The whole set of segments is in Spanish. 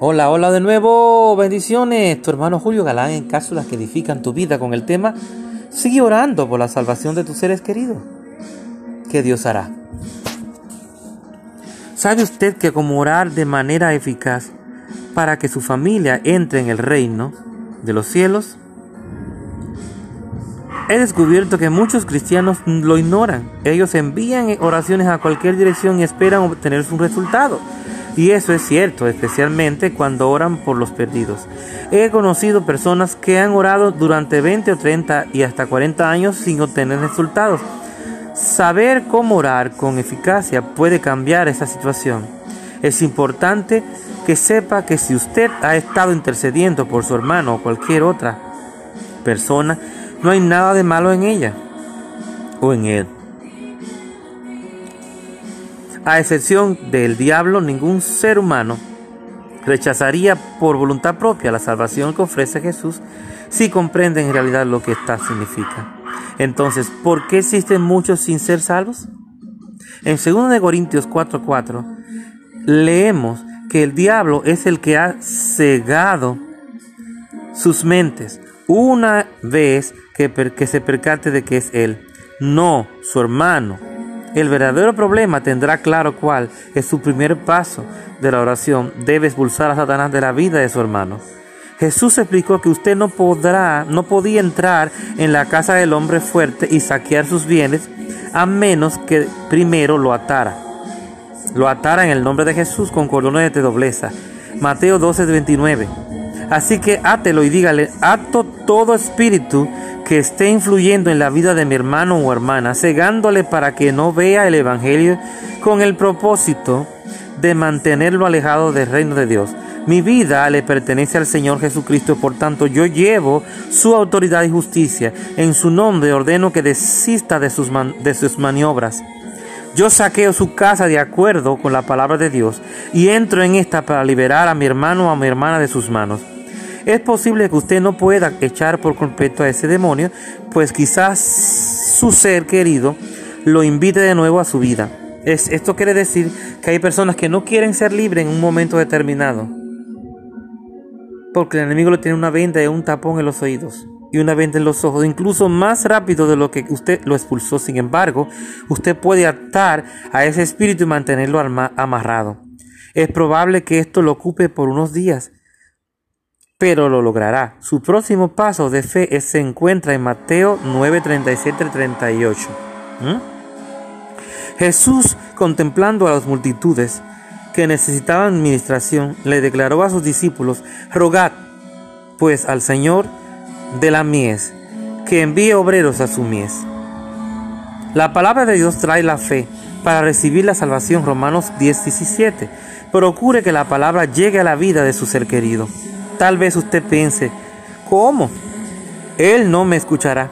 Hola, hola de nuevo, bendiciones. Tu hermano Julio Galán en cápsulas que edifican tu vida con el tema Sigue orando por la salvación de tus seres queridos. ¿Qué Dios hará? ¿Sabe usted que como orar de manera eficaz para que su familia entre en el reino de los cielos? He descubierto que muchos cristianos lo ignoran. Ellos envían oraciones a cualquier dirección y esperan obtener su resultado. Y eso es cierto, especialmente cuando oran por los perdidos. He conocido personas que han orado durante 20 o 30 y hasta 40 años sin obtener resultados. Saber cómo orar con eficacia puede cambiar esa situación. Es importante que sepa que si usted ha estado intercediendo por su hermano o cualquier otra persona, no hay nada de malo en ella o en él. A excepción del diablo, ningún ser humano rechazaría por voluntad propia la salvación que ofrece Jesús si comprende en realidad lo que esta significa. Entonces, ¿por qué existen muchos sin ser salvos? En 2 de Corintios 4:4 leemos que el diablo es el que ha cegado sus mentes una vez que, que se percate de que es él, no su hermano el verdadero problema tendrá claro cuál es su primer paso de la oración. Debe expulsar a Satanás de la vida de su hermano. Jesús explicó que usted no podrá, no podía entrar en la casa del hombre fuerte y saquear sus bienes a menos que primero lo atara. Lo atara en el nombre de Jesús con cordones de dobleza. Mateo 12, 29. Así que átelo y dígale, ato todo espíritu que esté influyendo en la vida de mi hermano o hermana, cegándole para que no vea el Evangelio con el propósito de mantenerlo alejado del reino de Dios. Mi vida le pertenece al Señor Jesucristo, por tanto yo llevo su autoridad y justicia. En su nombre ordeno que desista de sus, de sus maniobras. Yo saqueo su casa de acuerdo con la palabra de Dios y entro en esta para liberar a mi hermano o a mi hermana de sus manos. Es posible que usted no pueda echar por completo a ese demonio, pues quizás su ser querido lo invite de nuevo a su vida. Es, esto quiere decir que hay personas que no quieren ser libres en un momento determinado. Porque el enemigo le tiene una venda y un tapón en los oídos y una venda en los ojos, incluso más rápido de lo que usted lo expulsó. Sin embargo, usted puede atar a ese espíritu y mantenerlo amarrado. Es probable que esto lo ocupe por unos días, pero lo logrará. Su próximo paso de fe se encuentra en Mateo 9, 37, 38. Jesús, contemplando a las multitudes que necesitaban administración, le declaró a sus discípulos, rogad pues al Señor de la mies, que envíe obreros a su mies. La palabra de Dios trae la fe para recibir la salvación, Romanos 10, 17. Procure que la palabra llegue a la vida de su ser querido. Tal vez usted piense, ¿cómo? Él no me escuchará.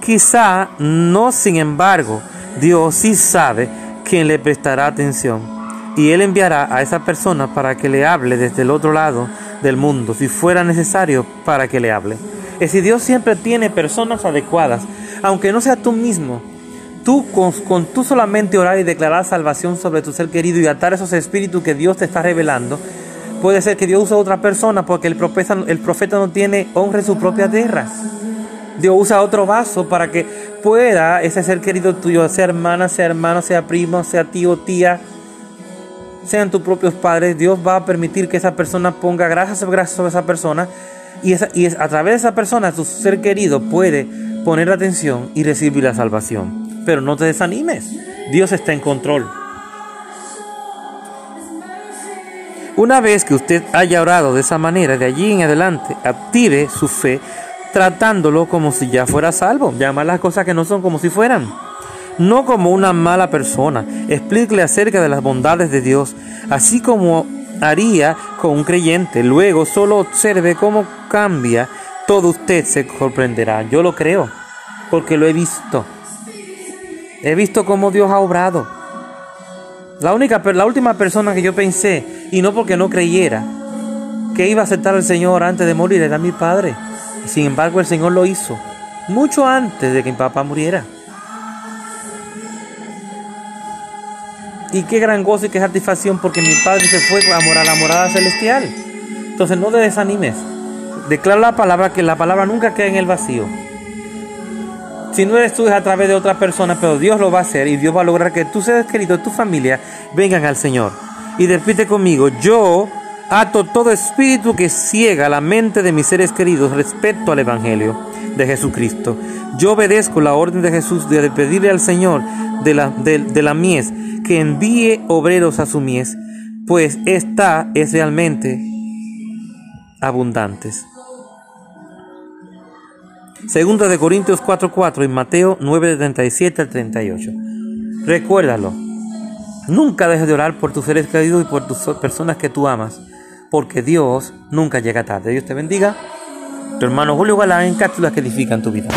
Quizá no, sin embargo, Dios sí sabe quién le prestará atención y Él enviará a esa persona para que le hable desde el otro lado del mundo, si fuera necesario para que le hable. Es decir, Dios siempre tiene personas adecuadas, aunque no sea tú mismo. Tú con, con tú solamente orar y declarar salvación sobre tu ser querido y atar esos espíritus que Dios te está revelando, Puede ser que Dios use a otra persona porque el profeta, no tiene honra en su propia tierra. Dios usa otro vaso para que pueda ese ser querido tuyo, sea hermana, sea hermano, sea primo, sea tío, tía, sean tus propios padres. Dios va a permitir que esa persona ponga gracias sobre esa persona y, y a través de esa persona tu ser querido puede poner atención y recibir la salvación. Pero no te desanimes, Dios está en control. Una vez que usted haya orado de esa manera, de allí en adelante, active su fe tratándolo como si ya fuera salvo. Llamar las cosas que no son como si fueran. No como una mala persona. Explíquele acerca de las bondades de Dios, así como haría con un creyente. Luego solo observe cómo cambia. Todo usted se sorprenderá. Yo lo creo, porque lo he visto. He visto cómo Dios ha obrado. La, única, la última persona que yo pensé y no porque no creyera que iba a aceptar al Señor antes de morir, era mi padre. Sin embargo, el Señor lo hizo mucho antes de que mi papá muriera. Y qué gran gozo y qué satisfacción porque mi padre se fue a la morada celestial. Entonces no te desanimes. Declara la palabra, que la palabra nunca queda en el vacío. Si no eres tú es a través de otra persona, pero Dios lo va a hacer y Dios va a lograr que tus seres queridos, tu familia, vengan al Señor. Y repite conmigo, yo ato todo espíritu que ciega la mente de mis seres queridos respecto al Evangelio de Jesucristo. Yo obedezco la orden de Jesús de pedirle al Señor de la, de la mies que envíe obreros a su mies, pues esta es realmente abundantes. Segunda de Corintios 4:4 y Mateo 9:37 al 38. Recuérdalo. Nunca dejes de orar por tus seres queridos y por tus personas que tú amas, porque Dios nunca llega tarde. Dios te bendiga. Tu hermano Julio Galán en cápsulas que edifican tu vida.